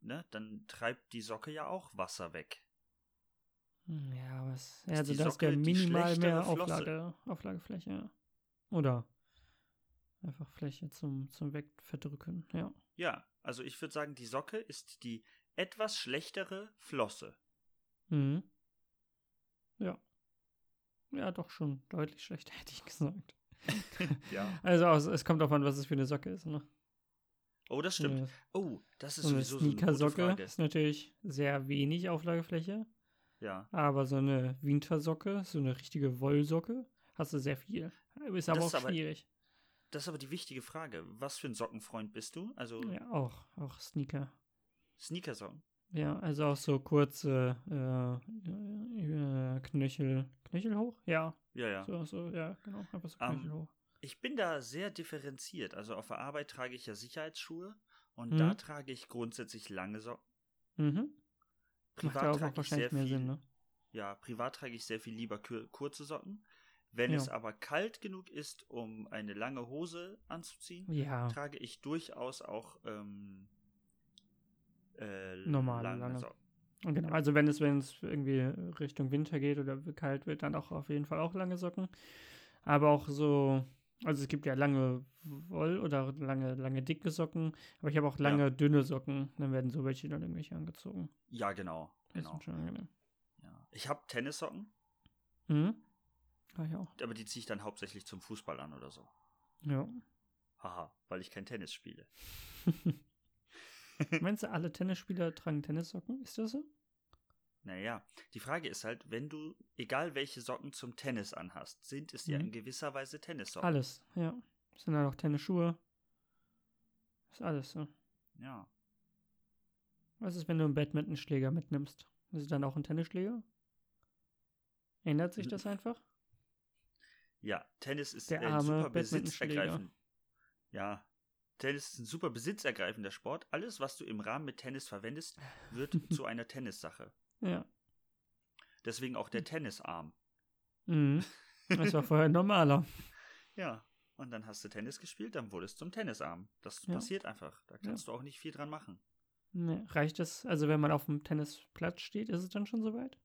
ne, dann treibt die Socke ja auch Wasser weg. Hm, Ja, was. Also die da ist Socke ja minimal mehr? Auflage, Auflagefläche. Oder einfach Fläche zum, zum Wegverdrücken, ja. Ja, also ich würde sagen, die Socke ist die etwas schlechtere Flosse. Mhm. Ja. Ja, doch schon deutlich schlechter, *laughs* hätte ich gesagt. *laughs* ja. Also es kommt darauf an, was es für eine Socke ist, ne? Oh, das stimmt. Ja, Oh, das ist So eine sowieso so eine Sneakersocke Frage. ist natürlich sehr wenig Auflagefläche, Ja. aber so eine Wintersocke, so eine richtige Wollsocke, hast du sehr viel. Ist aber Das auch ist aber- schwierig. Das ist aber die wichtige Frage. Was für ein Sockenfreund bist du? Also Ja, auch, auch Sneaker. Sneakersocken. Ja, also auch so kurze äh, äh, Knöchel, Knöchel hoch? Ja, Ja, ja. so, so, ja, genau, einfach so Ähm, Knöchel hoch. Ich bin da sehr differenziert. Also auf der Arbeit trage ich ja Sicherheitsschuhe und Mhm. da trage ich grundsätzlich lange Socken. Mhm. Macht Privat ja auch, trage auch ich wahrscheinlich sehr mehr viel, Sinn, ne? Ja, privat trage ich sehr viel lieber kur kurze Socken. Wenn Ja. es aber kalt genug ist, um eine lange Hose anzuziehen, Ja, trage ich durchaus auch ähm, äh, Normale, lange. Socken. und genau. Also wenn es, wenn es irgendwie Richtung Winter geht oder kalt wird, dann auch auf jeden Fall auch lange Socken. Aber auch so, Also es gibt ja lange Woll oder lange, lange dicke Socken, aber ich habe auch lange dünne Socken. Dann werden so welche dann irgendwelche angezogen. Ja, genau. Das genau. schon angenehm. Ja. Ich habe Tennissocken, Mhm. Ja, ich auch. aber die ziehe ich dann hauptsächlich zum Fußball an oder so. Ja. Haha, weil ich kein Tennis spiele. *laughs* Meinst du, *laughs* alle Tennisspieler tragen Tennissocken? Ist das so? Naja, die Frage ist halt, wenn du, egal welche Socken zum Tennis anhast, sind es ja Mhm. in gewisser Weise Tennissocken. Alles, ja. Sind dann auch Tennisschuhe. Ist alles so. Ja. Was ist, wenn du einen Badmintonschläger mitnimmst? Ist es dann auch ein Tennisschläger? Ändert sich das einfach? Ja, Tennis ist Der ein super besitzergreifend. Ja, Tennis ist ein super besitzergreifender Sport. Alles, was du im Rahmen mit Tennis verwendest, wird *laughs* zu einer Tennissache. Ja. Deswegen auch der Tennisarm. Mhm. Das war vorher normaler. *laughs* Ja. Und dann hast du Tennis gespielt, dann wurde es zum Tennisarm. Das Ja. passiert einfach. Da kannst du auch nicht viel dran machen. Nee, reicht es? Also wenn man auf dem Tennisplatz steht, ist es dann schon soweit?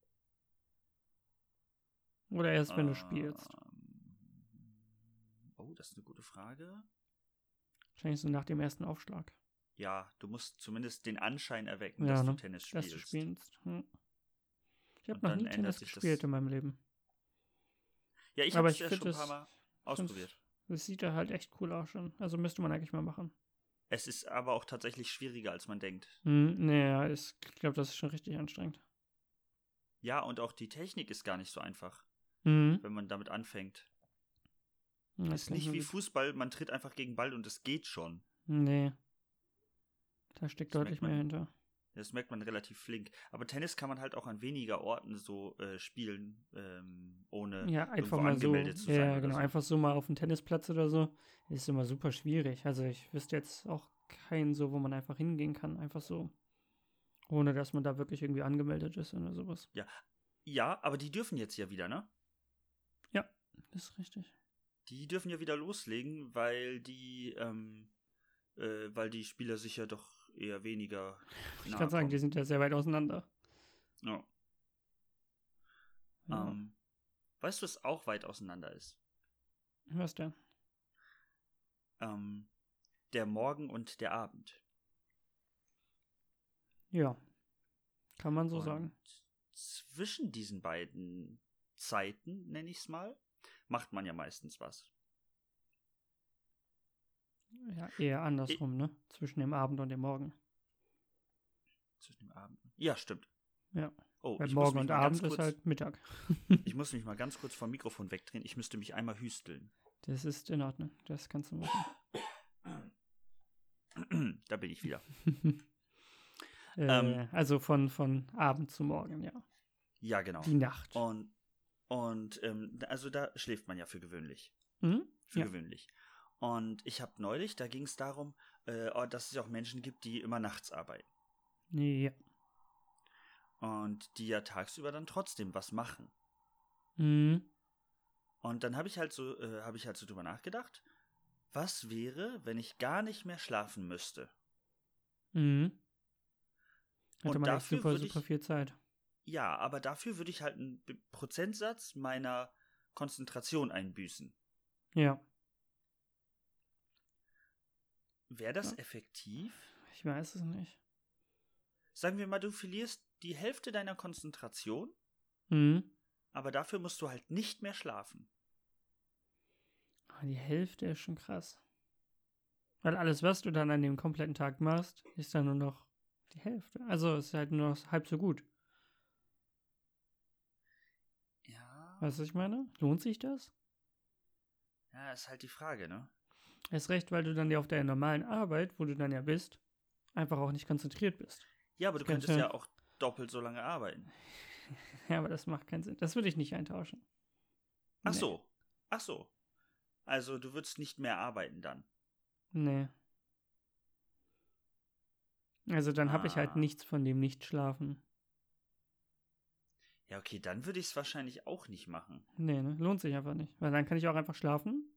Oder erst, wenn du spielst? Oh, das ist eine gute Frage. Wahrscheinlich so nach dem ersten Aufschlag. Ja, du musst zumindest den Anschein erwecken, Ja, dass ne? du Tennis Dass spielst. du spielst. Hm. Ich habe noch nie Tennis sich das- gespielt in meinem Leben. Ja, ich habe es ja schon ein paar Mal ausprobiert. Das sieht da halt echt cool aus schon. Also müsste man eigentlich mal machen. Es ist aber auch tatsächlich schwieriger, als man denkt. Hm, ja, ist- ich glaube, das ist schon richtig anstrengend. Ja, und auch die Technik ist gar nicht so einfach, Mhm. wenn man damit anfängt. Das ist nicht wie Fußball, man tritt einfach gegen Ball und es geht schon. Nee. Da steckt Das deutlich merkt mehr man. hinter. Das merkt man relativ flink. Aber Tennis kann man halt auch an weniger Orten so äh, spielen, ähm, ohne Ja, einfach mal so. angemeldet zu sein. Ja, genau. so. Einfach so mal auf dem Tennisplatz oder so. Ist immer super schwierig. Also ich wüsste jetzt auch keinen so, wo man einfach hingehen kann. Einfach so. Ohne dass man da wirklich irgendwie angemeldet ist oder sowas. Ja, aber die dürfen jetzt ja wieder, ne? Das ist richtig. Die dürfen ja wieder loslegen, weil die, ähm, äh, weil die Spieler sich ja doch eher weniger. Ich kann sagen, die sind ja sehr weit auseinander. Ja. Ja. Ähm, weißt du, was auch weit auseinander ist? Was denn? Ähm, der Morgen und der Abend. Ja. Kann man so und sagen. Zwischen diesen beiden Zeiten, nenne ich es mal, macht man ja meistens was. Ja, eher andersrum, ne? Zwischen dem Abend und dem Morgen. Zwischen dem Abend. Ja, stimmt. Ja. Oh, Weil ich muss Morgen und Abend ist kurz, halt Mittag. *laughs* Ich muss mich mal ganz kurz vom Mikrofon wegdrehen. Ich müsste mich einmal hüsteln. Das ist in Ordnung. Das kannst du machen. *clears throat* da bin ich wieder. *laughs* äh, Ähm. also von, von Abend zu Morgen, ja. Ja, genau. Die Nacht. Und, und ähm, also da schläft man ja für gewöhnlich. Mhm. Für Ja. gewöhnlich. Und ich habe neulich, da ging es darum, äh, oh, dass es ja auch Menschen gibt, die immer nachts arbeiten. Ja. Und die ja tagsüber dann trotzdem was machen. Mhm. Und dann habe ich halt so, äh, habe ich halt so drüber nachgedacht, was wäre, wenn ich gar nicht mehr schlafen müsste? Mhm. Hatte Und man dafür super, super viel Zeit. Ja, aber dafür würde ich halt einen Prozentsatz meiner Konzentration einbüßen. Ja. Wäre das Ja. effektiv? Ich weiß es nicht. Sagen wir mal, du verlierst die Hälfte deiner Konzentration, Mhm. aber dafür musst du halt nicht mehr schlafen. Aber die Hälfte ist schon krass. Weil alles, was du dann an dem kompletten Tag machst, ist dann nur noch die Hälfte. Also es ist halt nur noch halb so gut. Ja. Weißt du, was ich meine? Lohnt sich das? Ja, ist halt die Frage, ne? Erst recht, weil du dann ja auf der normalen Arbeit, wo du dann ja bist, einfach auch nicht konzentriert bist. Ja, aber du Das könnte- könntest ja auch doppelt so lange arbeiten. *laughs* Ja, aber das macht keinen Sinn. Das würde ich nicht eintauschen. Ach Nee. so. Ach so. Also du würdest nicht mehr arbeiten dann. Nee. Also dann habe ich halt Ah. nichts von dem Nicht-Schlafen. Ja, okay, dann würde ich es wahrscheinlich auch nicht machen. Nee, ne? Lohnt sich einfach nicht. Weil dann kann ich auch einfach schlafen.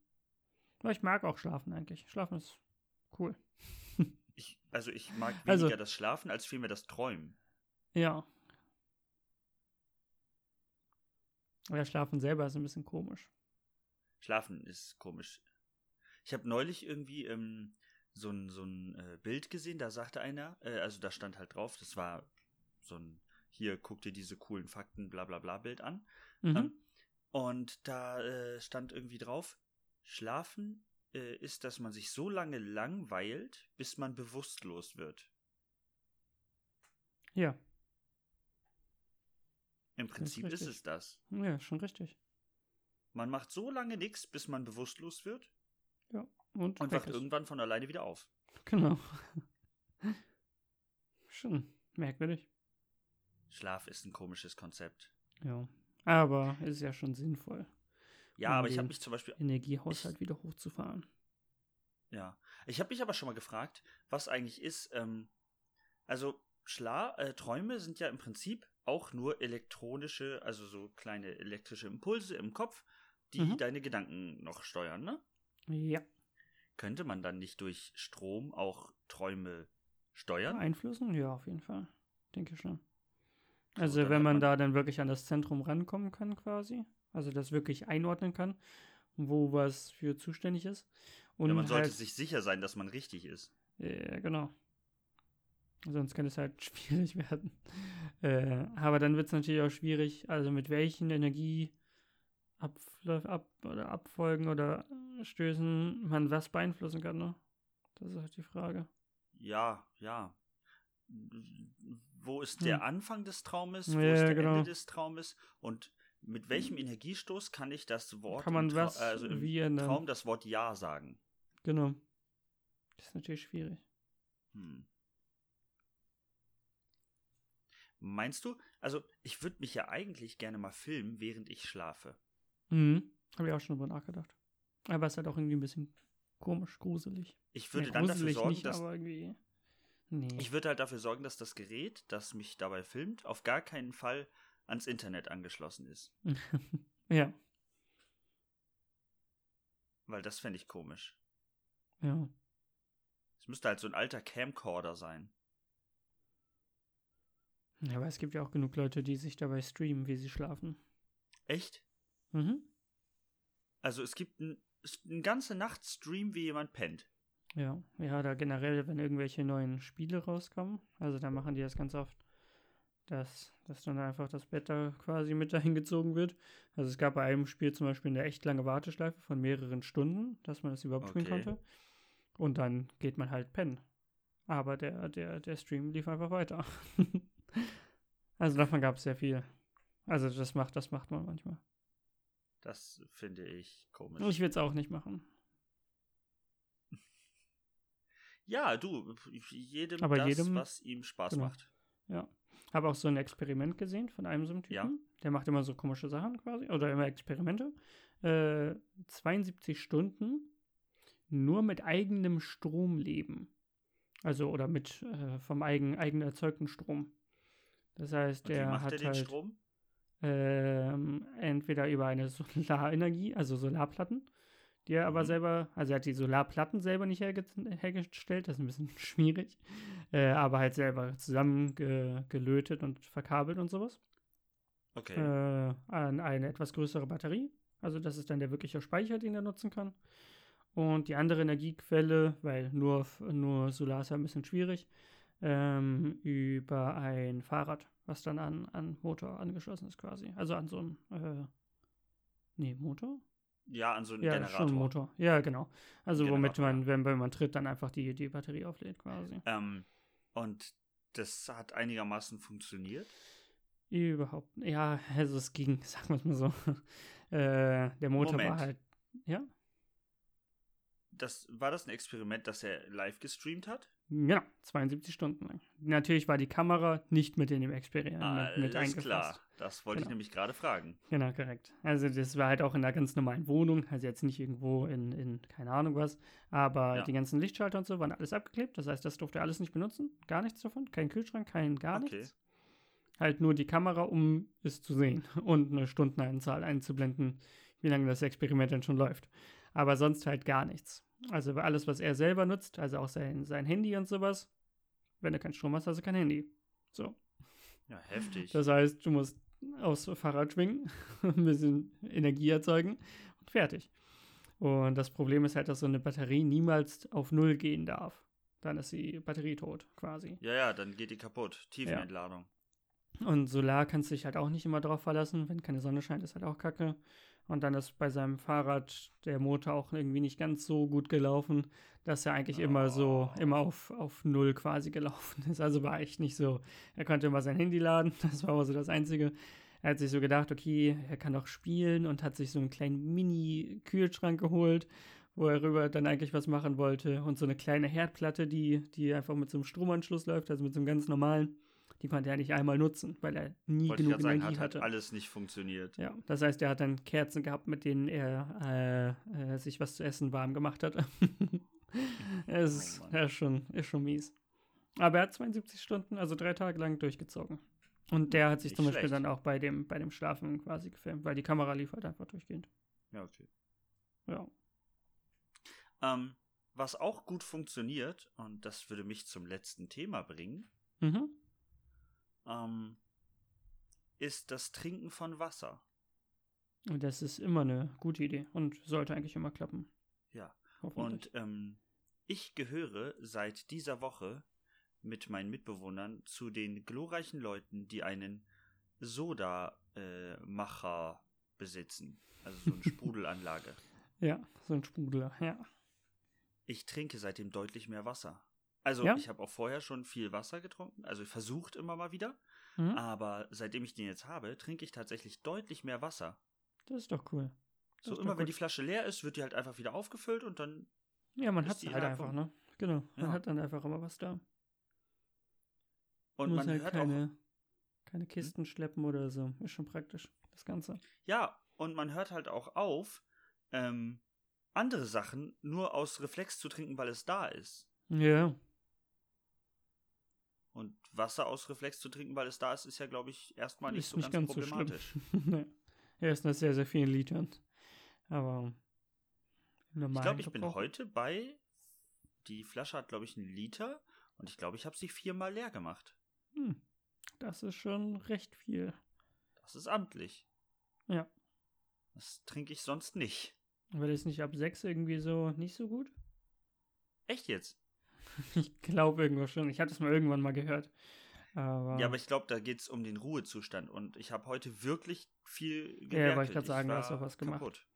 Weil ich mag auch schlafen eigentlich. Schlafen ist cool. *laughs* Ich, also ich mag weniger Also- das Schlafen als vielmehr das Träumen. Ja. Aber Schlafen selber ist ein bisschen komisch. Schlafen ist komisch. Ich habe neulich irgendwie ähm, so ein, so ein äh, Bild gesehen, da sagte einer, äh, also da stand halt drauf, das war so ein, hier, guck dir diese coolen Fakten, bla bla bla Bild an. Mhm. Ähm, und da äh, stand irgendwie drauf, Schlafen äh, ist, dass man sich so lange langweilt, bis man bewusstlos wird. Ja, Im Prinzip ist es das. ja, schon richtig. Man macht so lange nichts, bis man bewusstlos wird Und, und weg wacht irgendwann von alleine wieder auf. Genau. *laughs* schon merkwürdig. Schlaf ist ein komisches Konzept. Ja. Aber es ist ja schon sinnvoll, Ja, Um aber ich habe mich zum Beispiel, Energiehaushalt wieder hochzufahren. ja, ich habe mich aber schon mal gefragt, was eigentlich ist, ähm, also Schla äh, Träume sind ja im Prinzip auch nur elektronische, also so kleine elektrische Impulse im Kopf, die Mhm. deine Gedanken noch steuern, ne? Ja. Könnte man dann nicht durch Strom auch Träume steuern? Beeinflussen? Ja, auf jeden Fall. Denke schon. So, Also wenn man man- da dann wirklich an das Zentrum rankommen kann, quasi. Also das wirklich einordnen kann, wo was für zuständig ist. Und ja, man sollte halt, sich sicher sein, dass man richtig ist. Ja, genau. Sonst kann es halt *laughs* schwierig werden. Äh, aber dann wird es natürlich auch schwierig, also mit welchen Energieabfl- ab oder Abfolgen oder Stößen man was beeinflussen kann, ne? Das ist halt die Frage. Ja, ja. Wo ist der Hm. Anfang des Traumes? Wo Ja, ist der genau. Ende des Traumes? Und mit welchem Energiestoß kann ich das Wort Kann man im was also im wie ändern? Traum das Wort Ja sagen? Genau. Das ist natürlich schwierig. Hm. Meinst du? Also, ich würde mich ja eigentlich gerne mal filmen, während ich schlafe. Mhm. Habe ich auch schon drüber nachgedacht. Aber es ist halt auch irgendwie ein bisschen komisch, gruselig. Ich würde Ja, dann dafür sorgen, nicht, dass. Nee. ich würde halt dafür sorgen, dass das Gerät, das mich dabei filmt, auf gar keinen Fall ans Internet angeschlossen ist, *laughs* ja, weil das fände ich komisch. ja. Es müsste halt so ein alter Camcorder sein. Ja, aber es gibt ja auch genug Leute, die sich dabei streamen, wie sie schlafen. Echt? Mhm. Also es gibt ein, eine ganze Nacht Stream, wie jemand pennt. Ja, ja, da generell, wenn irgendwelche neuen Spiele rauskommen, also da machen die das ganz oft, dass, dass dann einfach das Bett da quasi mit *laughs* dahin gezogen wird. Also es gab bei einem Spiel zum Beispiel eine echt lange Warteschleife von mehreren Stunden, dass man das überhaupt spielen Okay. konnte. Und dann geht man halt pennen. Aber der, der, der Stream lief einfach weiter. *laughs* also davon gab es sehr viel. Also das macht, das macht man manchmal. Das finde ich komisch. Ich will es auch nicht machen. Ja, du, jedem Aber das, jedem- was ihm Spaß genau. macht. Ja. Habe auch so ein Experiment gesehen von einem so einem Typen. Ja. Der macht immer so komische Sachen quasi. Oder immer Experimente. Äh, 72 Stunden nur mit eigenem Strom leben. Also, oder mit äh, vom eigen, eigen erzeugten Strom. Das heißt, der macht hat er den halt Strom? ähm, entweder über eine Solarenergie, also Solarplatten, die er aber Mhm. selber, also er hat die Solarplatten selber nicht herge hergestellt, das ist ein bisschen *laughs* schwierig, äh, aber halt selber zusammengelötet und verkabelt und sowas. Okay. Äh, an eine etwas größere Batterie, also das ist dann der wirkliche Speicher, den er nutzen kann. Und die andere Energiequelle, weil nur, nur Solar ist ja ein bisschen schwierig, ähm, über ein Fahrrad, was dann an, an Motor angeschlossen ist quasi. Also an so einen, äh, nee, Motor? Ja, an so einen Ja, Generator. schon Motor. Ja, genau. Also womit Generator, man, wenn, wenn man tritt, dann einfach die, die Batterie auflädt quasi. Ähm, und das hat einigermaßen funktioniert. Überhaupt, ja, also es ging, *laughs* sagen wir es mal so. *laughs* äh, der Motor war Moment. halt, ja, Das, war das ein Experiment, das er live gestreamt hat? Genau, 72 Stunden lang. Natürlich war die Kamera nicht mit in dem Experiment mit Alles eingefasst. klar. Das wollte ich Genau. nämlich gerade fragen. Genau, korrekt. Also das war halt auch in einer ganz normalen Wohnung, also jetzt nicht irgendwo in, in keine Ahnung was, aber Ja. die ganzen Lichtschalter und so waren alles abgeklebt, das heißt, das durfte er alles nicht benutzen, gar nichts davon, kein Kühlschrank, kein gar Okay. nichts. Halt nur die Kamera, um es zu sehen *laughs* und eine Stundenanzahl einzublenden, wie lange das Experiment denn schon läuft. Aber sonst halt gar nichts. Also alles, was er selber nutzt, also auch sein, sein Handy und sowas, wenn du keinen Strom hast, hast du kein Handy. So. Ja, heftig. Das heißt, du musst aufs Fahrrad schwingen, *laughs* ein bisschen Energie erzeugen und fertig. Und das Problem ist halt, dass so eine Batterie niemals auf Null gehen darf. Dann ist die Batterie tot, quasi. Ja, ja, dann geht die kaputt. Tiefenentladung. Und Solar kannst du dich halt auch nicht immer drauf verlassen. Wenn keine Sonne scheint, ist halt auch kacke. Und dann ist bei seinem Fahrrad der Motor auch irgendwie nicht ganz so gut gelaufen, dass er eigentlich immer so, Oh. immer auf, auf Null quasi gelaufen ist. Also war echt nicht so. Er konnte immer sein Handy laden, *laughs* das war aber so das Einzige. Er hat sich so gedacht, okay, er kann doch spielen und hat sich so einen kleinen Mini-Kühlschrank geholt, wo er rüber dann eigentlich was machen wollte. Und so eine kleine Herdplatte, die, die einfach mit so einem Stromanschluss läuft, also mit so einem ganz normalen. Die konnte er nicht einmal nutzen, weil er nie Wollte ich genug sagen, Energie hat halt hatte. alles nicht funktioniert. Ja, das heißt, er hat dann Kerzen gehabt, mit denen er äh, äh, sich was zu essen warm gemacht hat. *laughs* es ist, ja, ist, schon, ist schon mies. Aber er hat 72 Stunden, also drei Tage lang durchgezogen. Und der hat sich Nicht zum Beispiel schlecht. dann auch bei dem, bei dem Schlafen quasi gefilmt, weil die Kamera lief halt einfach durchgehend. Ja, okay. Ja. Ähm, was auch gut funktioniert, und das würde mich zum letzten Thema bringen, Mhm. Ähm, ist das Trinken von Wasser. Und das ist immer eine gute Idee und sollte eigentlich immer klappen. Ja. Und ähm, ich gehöre seit dieser Woche mit meinen Mitbewohnern zu den glorreichen Leuten, die einen Soda-Macher besitzen. Also so eine *laughs* Sprudelanlage. ja, so ein Sprudler, ja. Ich trinke seitdem deutlich mehr Wasser. Also Ja? ich habe auch vorher schon viel Wasser getrunken, also versucht immer mal wieder. Mhm. Aber seitdem ich den jetzt habe, trinke ich tatsächlich deutlich mehr Wasser. Das ist doch cool. Das So immer wenn gut. die Flasche leer ist, wird die halt einfach wieder aufgefüllt und dann. Ja, man hat die halt innerhalb einfach, von- ne? Genau. Man Ja. hat dann einfach immer was da. Und Muss man halt hört auch. keine, keine Kisten schleppen oder so. Ist schon praktisch, das Ganze. Ja, und man hört halt auch auf, ähm, andere Sachen nur aus Reflex zu trinken, weil es da ist. Ja, Und Wasser aus Reflex zu trinken, weil es da ist, ist ja, glaube ich, erstmal nicht ist so nicht ganz, ganz so problematisch. *laughs* nee. Er ist nach sehr, sehr vielen Litern. Aber im ich glaube, ich bin heute bei. Die Flasche hat, glaube ich, einen Liter. Und ich glaube, ich habe sie viermal leer gemacht. Hm, das ist schon recht viel. Das ist amtlich. Ja. Das trinke ich sonst nicht. Das ist nicht ab 6 irgendwie so nicht so gut? Echt jetzt? *laughs* Ich glaube irgendwo schon. Ich hatte es mal irgendwann mal gehört. Aber, Ja, aber ich glaube, da geht es um den Ruhezustand. Und ich habe heute wirklich viel gewerkelt. Ja, wollte ich grad sagen, du hast auch was gemacht. kaputt.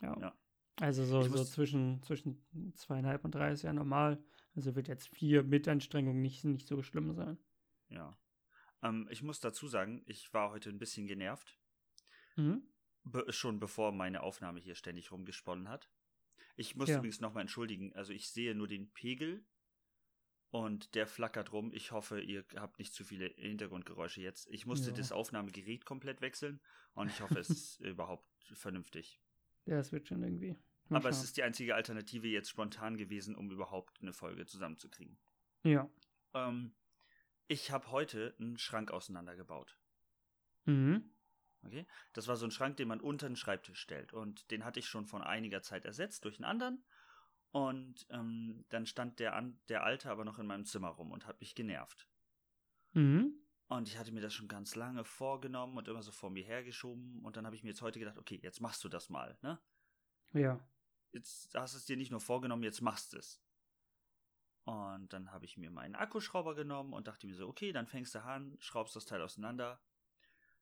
ja. ja. Also so, Ich so zwischen, zwischen zweieinhalb und drei ist ja normal. Also wird jetzt vier mit Anstrengung nicht, nicht so schlimm sein. Ja. Ähm, ich muss dazu sagen, ich war heute ein bisschen genervt. Mhm. Be schon bevor meine Aufnahme hier ständig rumgesponnen hat. Ich muss Ja. übrigens nochmal entschuldigen. Also ich sehe nur den Pegel und der flackert rum. Ich hoffe, ihr habt nicht zu viele Hintergrundgeräusche jetzt. Ich musste Ja. das Aufnahmegerät komplett wechseln und ich hoffe, es ist *laughs* überhaupt vernünftig. Ja, es wird schon irgendwie. Mal Aber es schauen. ist die einzige Alternative jetzt spontan gewesen, um überhaupt eine Folge zusammenzukriegen. Ja. Ähm, ich habe heute einen Schrank auseinandergebaut. Mhm. Okay? Das war so ein Schrank, den man unter den Schreibtisch stellt. Und den hatte ich schon vor einiger Zeit ersetzt durch einen anderen. Und ähm, dann stand der, an, der alte aber noch in meinem Zimmer rum und hat mich genervt. Mhm. Und ich hatte mir das schon ganz lange vorgenommen und immer so vor mir hergeschoben. Und dann habe ich mir jetzt heute gedacht, okay, jetzt machst du das mal. Ne? Ja. Jetzt hast du es dir nicht nur vorgenommen, jetzt machst du es. Und dann habe ich mir meinen Akkuschrauber genommen und dachte mir so, okay, dann fängst du an, schraubst das Teil auseinander,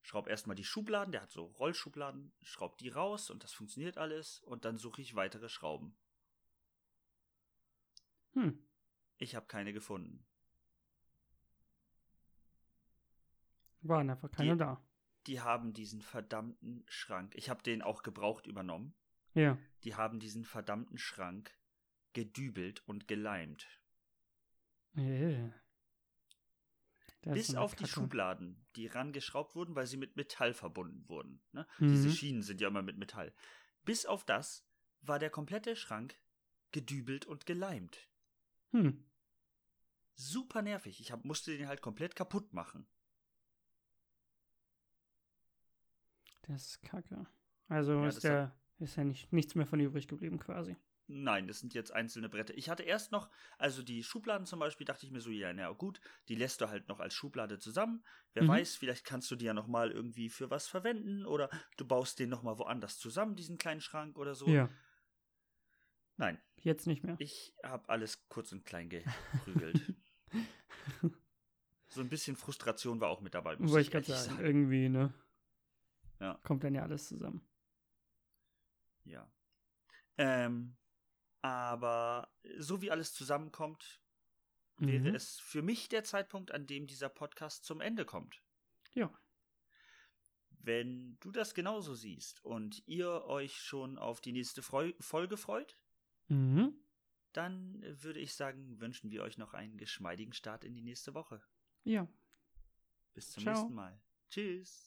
schraub erstmal die Schubladen, der hat so Rollschubladen, schraub die raus und das funktioniert alles und dann suche ich weitere Schrauben. Hm. Ich habe keine gefunden. Waren einfach keine Die- da. Die haben diesen verdammten Schrank, ich habe den auch gebraucht übernommen, Ja. die haben diesen verdammten Schrank gedübelt und geleimt. Äh. Das ist Bis auf die. Schubladen, die rangeschraubt wurden, weil sie mit Metall verbunden wurden. Ne? Mhm. Diese Schienen sind ja immer mit Metall. Bis auf das war der komplette Schrank gedübelt und geleimt. Hm. Super nervig. Ich hab, musste den halt komplett kaputt machen. Das ist kacke. Also Ja, ist der ist ja nicht, nichts mehr von übrig geblieben quasi. Nein, das sind jetzt einzelne Bretter. Ich hatte erst noch, also die Schubladen zum Beispiel, dachte ich mir so, ja, na gut, die lässt du halt noch als Schublade zusammen. Wer Mhm. weiß, vielleicht kannst du die ja nochmal irgendwie für was verwenden oder du baust den nochmal woanders zusammen, diesen kleinen Schrank oder so. Ja. Nein. Jetzt nicht mehr. Ich habe alles kurz und klein geprügelt. *laughs* so ein bisschen Frustration war auch mit dabei. Wollte ich gerade sagen. sagen. Irgendwie, ne? Ja. Kommt dann ja alles zusammen. Ja. Ähm, aber so wie alles zusammenkommt, mhm. wäre es für mich der Zeitpunkt, an dem dieser Podcast zum Ende kommt. Ja. Wenn du das genauso siehst und ihr euch schon auf die nächste Freu Folge freut, mhm. dann würde ich sagen, wünschen wir euch noch einen geschmeidigen Start in die nächste Woche. Ja. Bis zum Ciao. nächsten Mal. Tschüss.